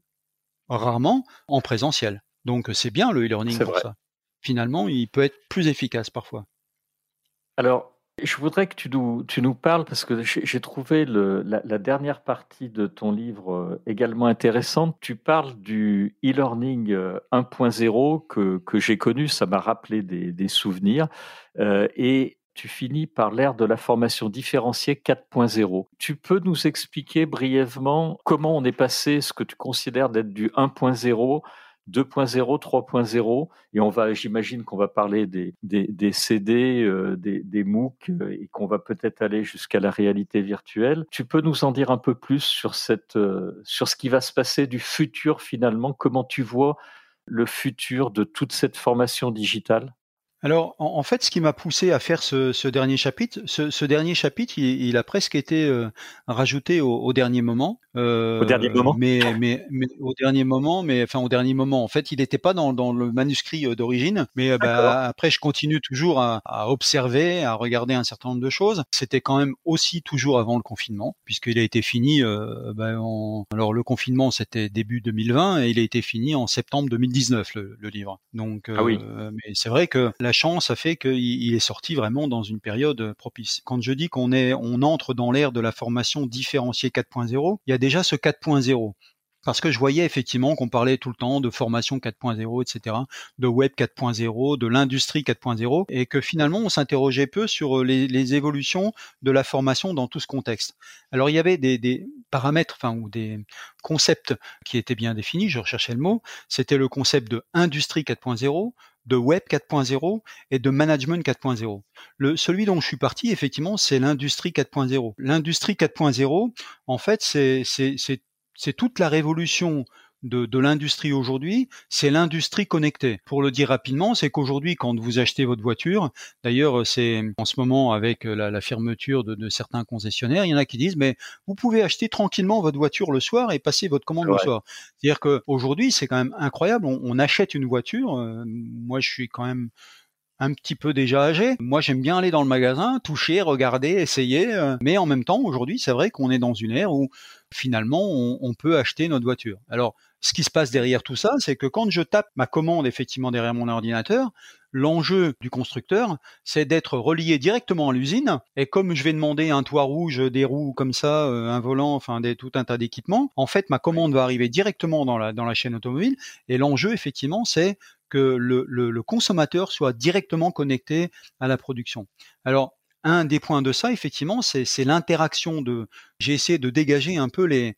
rarement en présentiel. Donc c'est bien le e-learning pour ça. Finalement, il peut être plus efficace parfois. Alors, je voudrais que tu nous, tu nous parles, parce que j'ai trouvé le, la, dernière partie de ton livre euh, également intéressante. Tu parles du e-learning 1.0 euh, que, que j'ai connu, ça m'a rappelé des, des souvenirs. Euh, et tu finis par l'ère de la formation différenciée 4.0. Tu peux nous expliquer brièvement comment on est passé ce que tu considères d'être du 1.0 2.0, 3.0, et on va, j'imagine qu'on va parler des, des, CD, euh, des, des, MOOC, euh, et qu'on va peut-être aller jusqu'à la réalité virtuelle. Tu peux nous en dire un peu plus sur cette, euh, sur ce qui va se passer du futur finalement, comment tu vois le futur de toute cette formation digitale? Alors, en, fait, ce qui m'a poussé à faire ce, dernier chapitre, ce, dernier chapitre, il, a presque été euh, rajouté au, dernier moment. Euh, au dernier moment. Mais, mais, mais, au dernier moment, mais enfin au dernier moment. En fait, il n'était pas dans, dans, le manuscrit euh, d'origine, mais bah, après, je continue toujours à, à, observer, à regarder un certain nombre de choses. C'était quand même aussi toujours avant le confinement, puisqu'il a été fini. Bah, en... Alors, le confinement, c'était début 2020, et il a été fini en septembre 2019, le, le livre. Donc, ah oui. mais c'est vrai que la chance a fait qu'il est sorti vraiment dans une période propice. Quand je dis qu'on est, on entre dans l'ère de la formation différenciée 4.0, il y a déjà ce 4.0 parce que je voyais effectivement qu'on parlait tout le temps de formation 4.0, etc., de web 4.0, de l'industrie 4.0, et que finalement on s'interrogeait peu sur les, évolutions de la formation dans tout ce contexte. Alors il y avait des, des paramètres, enfin ou des concepts qui étaient bien définis. Je recherchais le mot. C'était le concept de industrie 4.0, de Web 4.0 et de Management 4.0. Le, celui dont je suis parti, effectivement, c'est l'industrie 4.0. L'industrie 4.0, en fait, c'est toute la révolution de, l'industrie aujourd'hui, c'est l'industrie connectée. Pour le dire rapidement, c'est qu'aujourd'hui, quand vous achetez votre voiture, d'ailleurs, c'est en ce moment avec la, fermeture de, certains concessionnaires, il y en a qui disent, mais vous pouvez acheter tranquillement votre voiture le soir et passer votre commande le soir. C'est-à-dire qu'aujourd'hui, c'est quand même incroyable. On, achète une voiture. Euh, moi, je suis quand même un petit peu déjà âgé. Moi, j'aime bien aller dans le magasin, toucher, regarder, essayer. Euh, mais en même temps, aujourd'hui, c'est vrai qu'on est dans une ère où finalement, on, on, peut acheter notre voiture. Alors, ce qui se passe derrière tout ça, c'est que quand je tape ma commande effectivement derrière mon ordinateur, l'enjeu du constructeur, c'est d'être relié directement à l'usine. Et comme je vais demander un toit rouge, des roues comme ça, euh, un volant, enfin des, tout un tas d'équipements, en fait, ma commande va arriver directement dans la, dans la chaîne automobile. Et l'enjeu, effectivement, c'est que le, le, le, consommateur soit directement connecté à la production. Alors, un des points de ça, effectivement, c'est l'interaction de. J'ai essayé de dégager un peu les,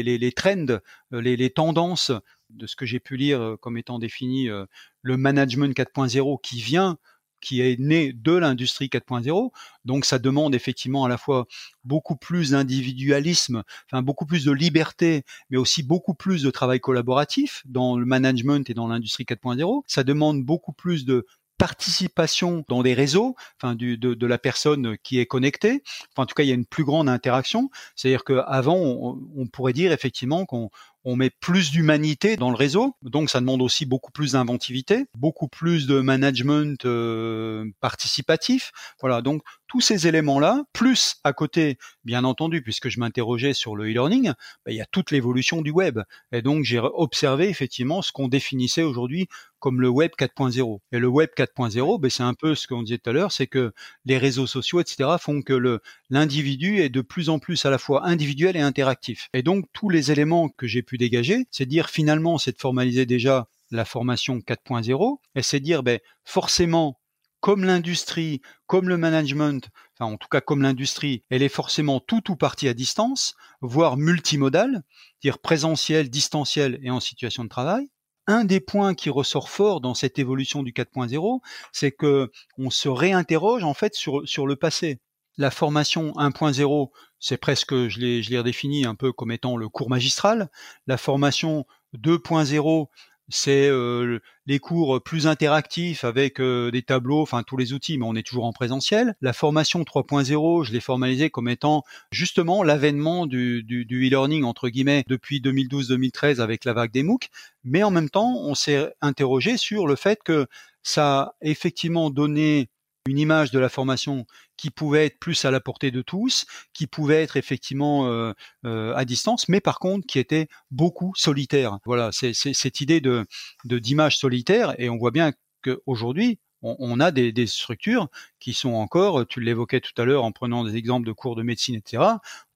les, trends, euh, les, les, tendances de ce que j'ai pu lire euh, comme étant défini euh, le management 4.0 qui vient qui est né de l'industrie 4.0. Donc ça demande effectivement à la fois beaucoup plus d'individualisme, enfin beaucoup plus de liberté, mais aussi beaucoup plus de travail collaboratif dans le management et dans l'industrie 4.0. Ça demande beaucoup plus de participation dans des réseaux, enfin du, de, de, la personne qui est connectée. Enfin, en tout cas, il y a une plus grande interaction. C'est-à-dire qu'avant, on, on pourrait dire effectivement qu'on on met plus d'humanité dans le réseau, donc ça demande aussi beaucoup plus d'inventivité, beaucoup plus de management euh, participatif. Voilà, donc tous ces éléments-là, plus à côté, bien entendu, puisque je m'interrogeais sur le e-learning, ben, il y a toute l'évolution du web. Et donc j'ai observé effectivement ce qu'on définissait aujourd'hui comme le web 4.0. Et le web 4.0, ben, c'est un peu ce qu'on disait tout à l'heure, c'est que les réseaux sociaux, etc., font que le l'individu est de plus en plus à la fois individuel et interactif. Et donc tous les éléments que j'ai pu dégager, c'est dire finalement, c'est de formaliser déjà la formation 4.0, et c'est dire ben, forcément, comme l'industrie, comme le management, enfin en tout cas comme l'industrie, elle est forcément tout ou partie à distance, voire multimodale, dire présentiel, distanciel et en situation de travail. Un des points qui ressort fort dans cette évolution du 4.0, c'est que on se réinterroge en fait sur, sur le passé. La formation 1.0, c'est presque, je l'ai, redéfini un peu comme étant le cours magistral. La formation 2.0, c'est euh, les cours plus interactifs avec euh, des tableaux, enfin tous les outils, mais on est toujours en présentiel. La formation 3.0, je l'ai formalisée comme étant justement l'avènement du, du, du e-learning entre guillemets depuis 2012-2013 avec la vague des MOOC, mais en même temps, on s'est interrogé sur le fait que ça a effectivement donné une image de la formation qui pouvait être plus à la portée de tous, qui pouvait être effectivement euh, euh, à distance, mais par contre qui était beaucoup solitaire. Voilà, c'est cette idée de d'image solitaire, et on voit bien qu'aujourd'hui, on, on, a des, des, structures qui sont encore, tu l'évoquais tout à l'heure en prenant des exemples de cours de médecine, etc.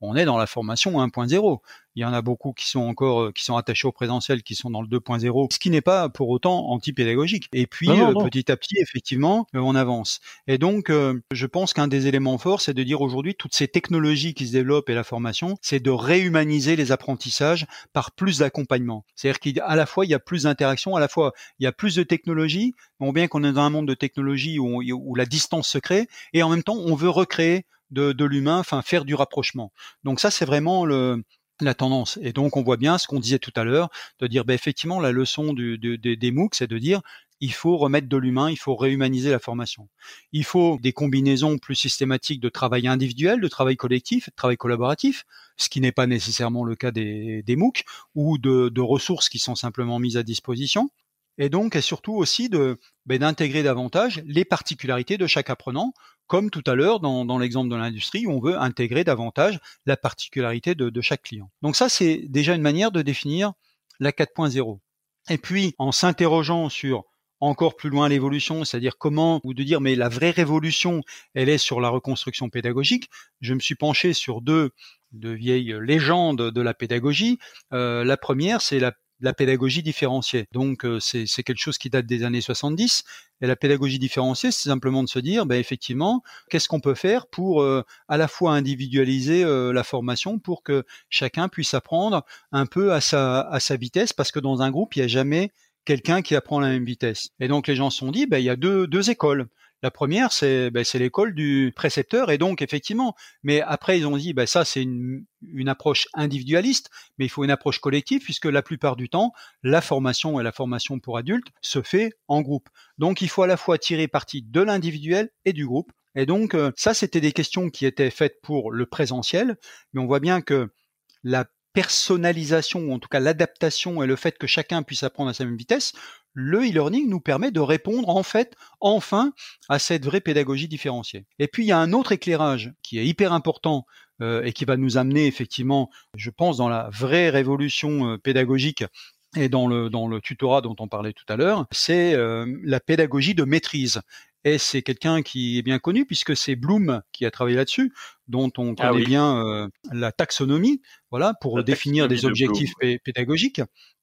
On est dans la formation 1.0. Il y en a beaucoup qui sont encore euh, qui sont attachés au présentiel, qui sont dans le 2.0, ce qui n'est pas pour autant anti-pédagogique. Et puis euh, petit à petit, effectivement, euh, on avance. Et donc, je pense qu'un des éléments forts, c'est de dire aujourd'hui toutes ces technologies qui se développent et la formation, c'est de réhumaniser les apprentissages par plus d'accompagnement. C'est-à-dire qu'à la fois il y a plus d'interaction, à la fois il y a plus de technologie. On bien qu'on est dans un monde de technologie où, où la distance se crée, et en même temps on veut recréer de, de l'humain, enfin faire du rapprochement. Donc ça, c'est vraiment le, la tendance. Et donc, on voit bien ce qu'on disait tout à l'heure, de dire, ben, effectivement, la leçon du, des MOOC, c'est de dire, il faut remettre de l'humain, il faut réhumaniser la formation. Il faut des combinaisons plus systématiques de travail individuel, de travail collectif, de travail collaboratif, ce qui n'est pas nécessairement le cas des, des MOOC, ou de ressources qui sont simplement mises à disposition et donc et surtout aussi de ben, d'intégrer davantage les particularités de chaque apprenant, comme tout à l'heure dans, dans l'exemple de l'industrie où on veut intégrer davantage la particularité de, de chaque client. Donc ça c'est déjà une manière de définir la 4.0. Et puis en s'interrogeant sur encore plus loin l'évolution, c'est-à-dire comment, ou de dire mais la vraie révolution, elle est sur la reconstruction pédagogique. Je me suis penché sur deux de vieilles légendes de la pédagogie. Euh, la première, c'est la la pédagogie différenciée. Donc euh, c'est quelque chose qui date des années 70. Et la pédagogie différenciée, c'est simplement de se dire, ben, effectivement, qu'est-ce qu'on peut faire pour euh, à la fois individualiser euh, la formation pour que chacun puisse apprendre un peu à sa, à sa vitesse, parce que dans un groupe, il n'y a jamais quelqu'un qui apprend la même vitesse. Et donc les gens se sont dit, ben, il y a deux, deux écoles. La première, c'est ben, l'école du précepteur, et donc effectivement, mais après ils ont dit, ben, ça c'est une, une, approche individualiste, mais il faut une approche collective, puisque la plupart du temps, la formation et la formation pour adultes se fait en groupe. Donc il faut à la fois tirer parti de l'individuel et du groupe. Et donc euh, ça, c'était des questions qui étaient faites pour le présentiel, mais on voit bien que la personnalisation, ou en tout cas l'adaptation et le fait que chacun puisse apprendre à sa même vitesse, le e-learning nous permet de répondre en fait enfin à cette vraie pédagogie différenciée. Et puis il y a un autre éclairage qui est hyper important euh, et qui va nous amener effectivement, je pense, dans la vraie révolution euh, pédagogique et dans le, dans le tutorat dont on parlait tout à l'heure, c'est euh, la pédagogie de maîtrise. Et c'est quelqu'un qui est bien connu puisque c'est Bloom qui a travaillé là-dessus, dont on ah connaît bien la taxonomie, voilà, pour définir des objectifs pédagogiques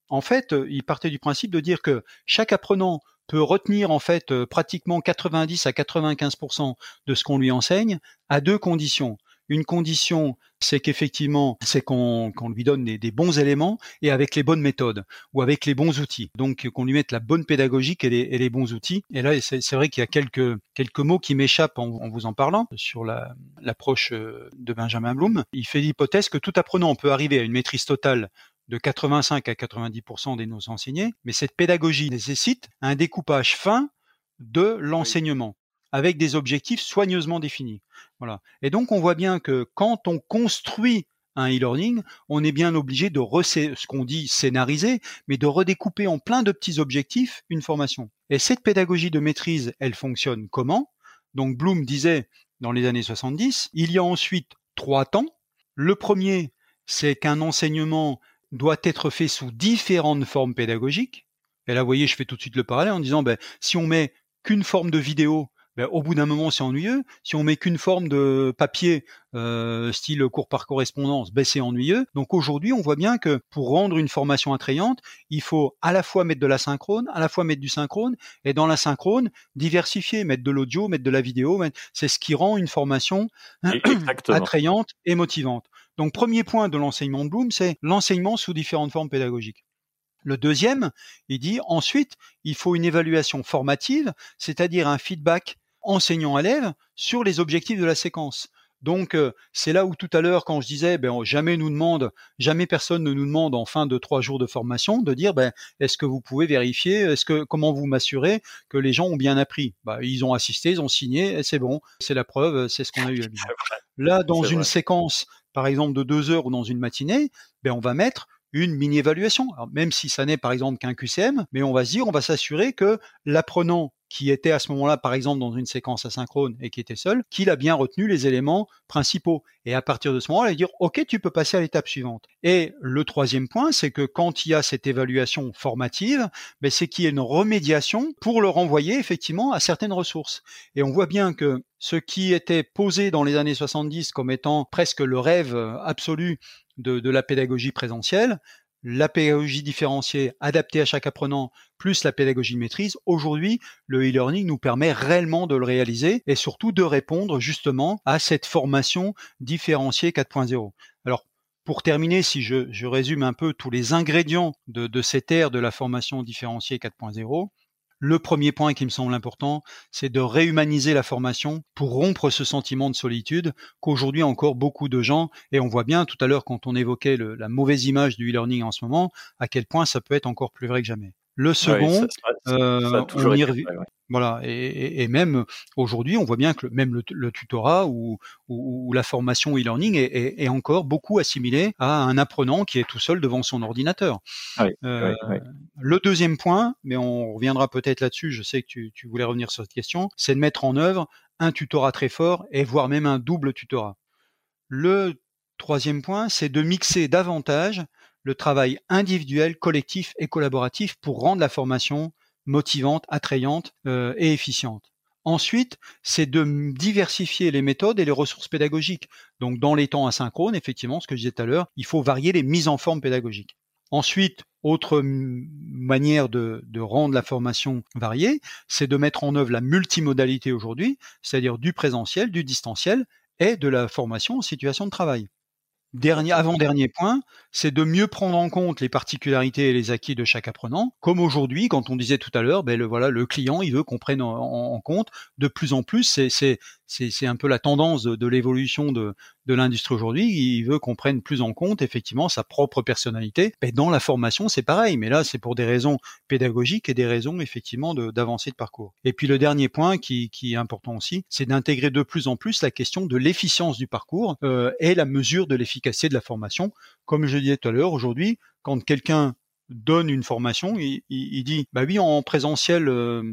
en fait, euh, il partait du principe de dire que chaque apprenant peut retenir en fait euh, pratiquement 90 à 95% de ce qu'on lui enseigne à deux conditions. Une condition, c'est qu'effectivement, c'est qu'on lui donne des, bons éléments et avec les bonnes méthodes ou avec les bons outils. Donc qu'on lui mette la bonne pédagogie et les, bons outils. Et là, c'est vrai qu'il y a quelques, mots qui m'échappent en, en, vous en parlant sur l'approche euh, de Benjamin Bloom. Il fait l'hypothèse que tout apprenant peut arriver à une maîtrise totale de 85 à 90% des nos enseignés, mais cette pédagogie nécessite un découpage fin de l'enseignement avec des objectifs soigneusement définis. Voilà. Et donc on voit bien que quand on construit un e-learning, on est bien obligé de ce qu'on dit scénariser, mais de redécouper en plein de petits objectifs une formation. Et cette pédagogie de maîtrise, elle fonctionne comment? Donc Bloom disait dans les années 70, il y a ensuite trois temps. Le premier, c'est qu'un enseignement doit être fait sous différentes formes pédagogiques. Et là, vous voyez, je fais tout de suite le parallèle en disant, ben, si on met qu'une forme de vidéo, ben, au bout d'un moment, c'est ennuyeux. Si on met qu'une forme de papier, euh, style cours par correspondance, ben, c'est ennuyeux. Donc aujourd'hui, on voit bien que pour rendre une formation attrayante, il faut à la fois mettre de la synchrone, à la fois mettre du synchrone, et dans la synchrone, diversifier, mettre de l'audio, mettre de la vidéo. C'est ce qui rend une formation (clears throat) attrayante et motivante. Donc premier point de l'enseignement de Bloom, c'est l'enseignement sous différentes formes pédagogiques. Le deuxième, il dit ensuite, il faut une évaluation formative, c'est-à-dire un feedback enseignant-élève sur les objectifs de la séquence. Donc euh, c'est là où tout à l'heure, quand je disais, ben, jamais nous demande, jamais personne ne nous demande en fin de trois jours de formation de dire, ben, est-ce que vous pouvez vérifier, est-ce que comment vous m'assurez que les gens ont bien appris? Bah, Ils ont assisté, ils ont signé, et c'est bon, c'est la preuve, c'est ce qu'on a eu. (laughs) Là, dans une séquence, par exemple de deux heures ou dans une matinée, ben, on va mettre une mini-évaluation. Même si ça n'est par exemple qu'un QCM, mais on va se dire, on va s'assurer que l'apprenant qui était à ce moment-là, par exemple, dans une séquence asynchrone et qui était seul, qu'il a bien retenu les éléments principaux. Et à partir de ce moment-là, il va dire, OK, tu peux passer à l'étape suivante. Et le troisième point, c'est que quand il y a cette évaluation formative, ben, c'est qu'il y ait une remédiation pour le renvoyer effectivement à certaines ressources. Et on voit bien que ce qui était posé dans les années 70 comme étant presque le rêve absolu de, de la pédagogie présentielle, la pédagogie différenciée adaptée à chaque apprenant, plus la pédagogie de maîtrise, aujourd'hui, le e-learning nous permet réellement de le réaliser et surtout de répondre justement à cette formation différenciée 4.0. Alors, pour terminer, si je, résume un peu tous les ingrédients de, de cette ère de la formation différenciée 4.0, le premier point qui me semble important, c'est de réhumaniser la formation pour rompre ce sentiment de solitude qu'aujourd'hui encore beaucoup de gens, et on voit bien tout à l'heure quand on évoquait la mauvaise image du e-learning en ce moment, à quel point ça peut être encore plus vrai que jamais. Le second, on y revient. Voilà, et, même aujourd'hui, on voit bien que même le, tutorat ou, la formation e-learning est, encore beaucoup assimilé à un apprenant qui est tout seul devant son ordinateur. Euh, le deuxième point, mais on reviendra peut-être là-dessus, je sais que tu, tu voulais revenir sur cette question, c'est de mettre en œuvre un tutorat très fort et voire même un double tutorat. Le troisième point, c'est de mixer davantage le travail individuel, collectif et collaboratif pour rendre la formation motivante, attrayante euh, et efficiente. Ensuite, c'est de diversifier les méthodes et les ressources pédagogiques. Donc, dans les temps asynchrones, effectivement, ce que je disais tout à l'heure, il faut varier les mises en forme pédagogiques. Ensuite, autre manière de, de rendre la formation variée, c'est de mettre en œuvre la multimodalité aujourd'hui, c'est-à-dire du présentiel, du distanciel et de la formation en situation de travail. Dernier, avant-dernier point, c'est de mieux prendre en compte les particularités et les acquis de chaque apprenant. Comme aujourd'hui, quand on disait tout à l'heure, ben le, voilà, le client, il veut qu'on prenne en, compte de plus en plus. C'est c'est un peu la tendance de, l'évolution de, de l'industrie aujourd'hui. Il veut qu'on prenne plus en compte effectivement sa propre personnalité. Mais dans la formation, c'est pareil, mais là, c'est pour des raisons pédagogiques et des raisons effectivement d'avancée de, parcours. Et puis le dernier point qui, qui est important aussi, c'est d'intégrer de plus en plus la question de l'efficience du parcours euh, et la mesure de l'efficacité de la formation. Comme je disais tout à l'heure, aujourd'hui, quand quelqu'un donne une formation, il, il, dit bah oui en présentiel euh,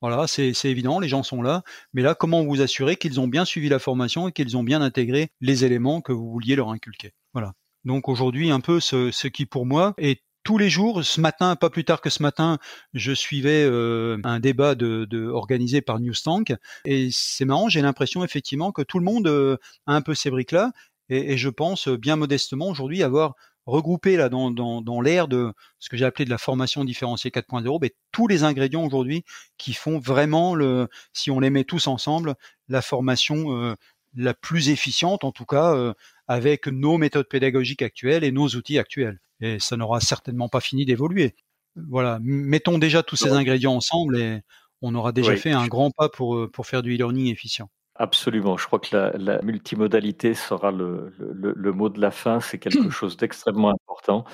voilà, c'est évident, les gens sont là. Mais là, comment vous assurer qu'ils ont bien suivi la formation et qu'ils ont bien intégré les éléments que vous vouliez leur inculquer? Voilà. Donc aujourd'hui, un peu ce, ce qui pour moi est tous les jours, ce matin, pas plus tard que ce matin, je suivais euh, un débat de, de, organisé par Newstank et c'est marrant, j'ai l'impression effectivement que tout le monde euh, a un peu ces briques-là et, et, je pense bien modestement aujourd'hui avoir regrouper là dans, dans, dans l'ère de ce que j'ai appelé de la formation différenciée 4.0, mais tous les ingrédients aujourd'hui qui font vraiment le, si on les met tous ensemble, la formation euh, la plus efficiente, en tout cas euh, avec nos méthodes pédagogiques actuelles et nos outils actuels. Et ça n'aura certainement pas fini d'évoluer. Voilà, mettons déjà tous ces ingrédients ensemble et on aura déjà fait un grand pas pour, euh, pour faire du e-learning efficient. Absolument. Je crois que la, multimodalité sera le, mot de la fin. C'est quelque (clears throat) chose d'extrêmement important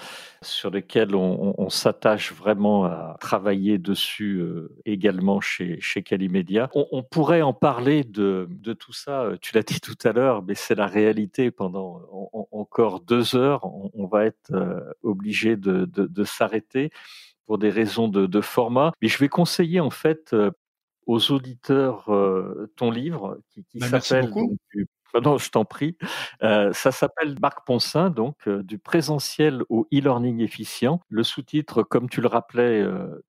sur lequel on, s'attache vraiment à travailler dessus euh, également chez, chez Calimedia. On, pourrait en parler de, tout ça. Euh, tu l'as dit tout à l'heure, mais c'est la réalité. Pendant encore deux heures, on, va être euh, obligé de, s'arrêter pour des raisons de, de, format. Mais je vais conseiller en fait aux auditeurs euh, ton livre qui, qui bah, s'appelle. Non, (laughs) je t'en prie. Euh, ça s'appelle Marc Ponsin, donc euh, du présentiel au e-learning efficient. Le sous-titre, comme tu le rappelais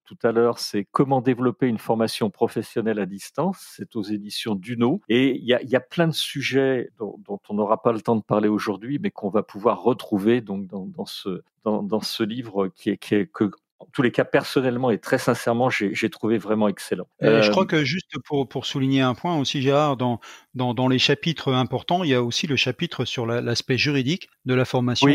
tout à l'heure, c'est Comment développer une formation professionnelle à distance. C'est aux éditions Duno. Et il y a, y a, plein de sujets dont, dont on n'aura pas le temps de parler aujourd'hui, mais qu'on va pouvoir retrouver donc dans, dans ce dans, dans, ce livre qui est, qui est que en tous les cas, personnellement et très sincèrement, j'ai trouvé vraiment excellent. je crois euh, que juste pour, pour souligner un point aussi, Gérard, dans, dans, dans les chapitres importants, il y a aussi le chapitre sur l'aspect juridique de la formation.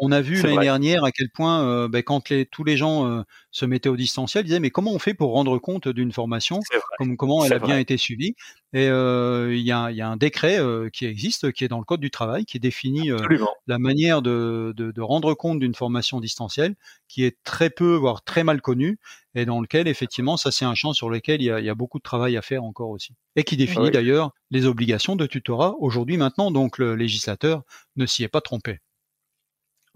On a vu l'année dernière à quel point, euh, ben, quand les, tous les gens euh, se mettaient au distanciel, ils disaient mais comment on fait pour rendre compte d'une formation, comme, comment elle a bien été suivie? Et euh, il y, a, y, a, un décret qui existe, qui est dans le code du travail, qui définit la manière de, de, de rendre compte d'une formation distancielle, qui est très peu, voire très mal connue, et dans lequel effectivement, ça c'est un champ sur lequel il y, a, il y a beaucoup de travail à faire encore aussi, et qui définit d'ailleurs les obligations de tutorat aujourd'hui maintenant. Donc le législateur ne s'y est pas trompé.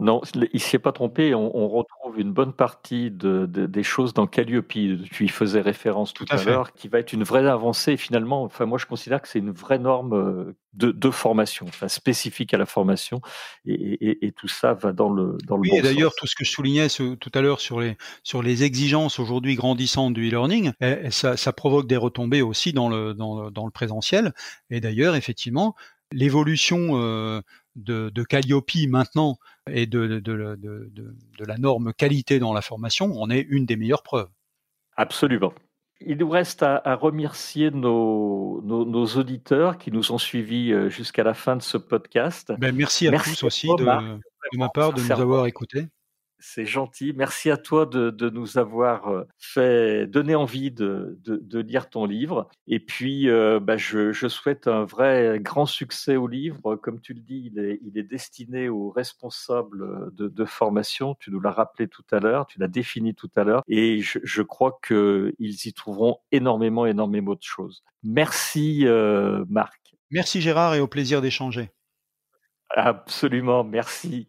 Non, il ne s'y est pas trompé. On, on, retrouve une bonne partie de, de, des choses dans Calliope. Tu y faisais référence tout, à, l'heure, qui va être une vraie avancée. Finalement, enfin, moi, je considère que c'est une vraie norme euh, de, de, formation, enfin, spécifique à la formation. Et, et, et tout ça va dans le, dans le oui, et d'ailleurs, tout ce que je soulignais tout à l'heure sur les, sur les exigences aujourd'hui grandissantes du e-learning, eh, ça, ça, provoque des retombées aussi dans le, dans, dans le présentiel. Et d'ailleurs, effectivement, l'évolution euh, de, de, Calliope maintenant et de, de, de, la norme qualité dans la formation en est une des meilleures preuves. Absolument. Il nous reste à, à remercier nos, nos, nos, auditeurs qui nous ont suivis euh, jusqu'à la fin de ce podcast. Ben, merci à tous aussi de, de ma part de nous avoir écoutés. C'est gentil. Merci à toi de, de, nous avoir euh, fait donner envie de, de lire ton livre. Et puis, euh, bah, je, je, souhaite un vrai grand succès au livre. Comme tu le dis, il est, il est destiné aux responsables de, formation. Tu nous l'as rappelé tout à l'heure, tu l'as défini tout à l'heure. Et je, je crois qu'ils y trouveront énormément, énormément de choses. Merci, euh, Marc. Merci, Gérard, et au plaisir d'échanger. Absolument, merci.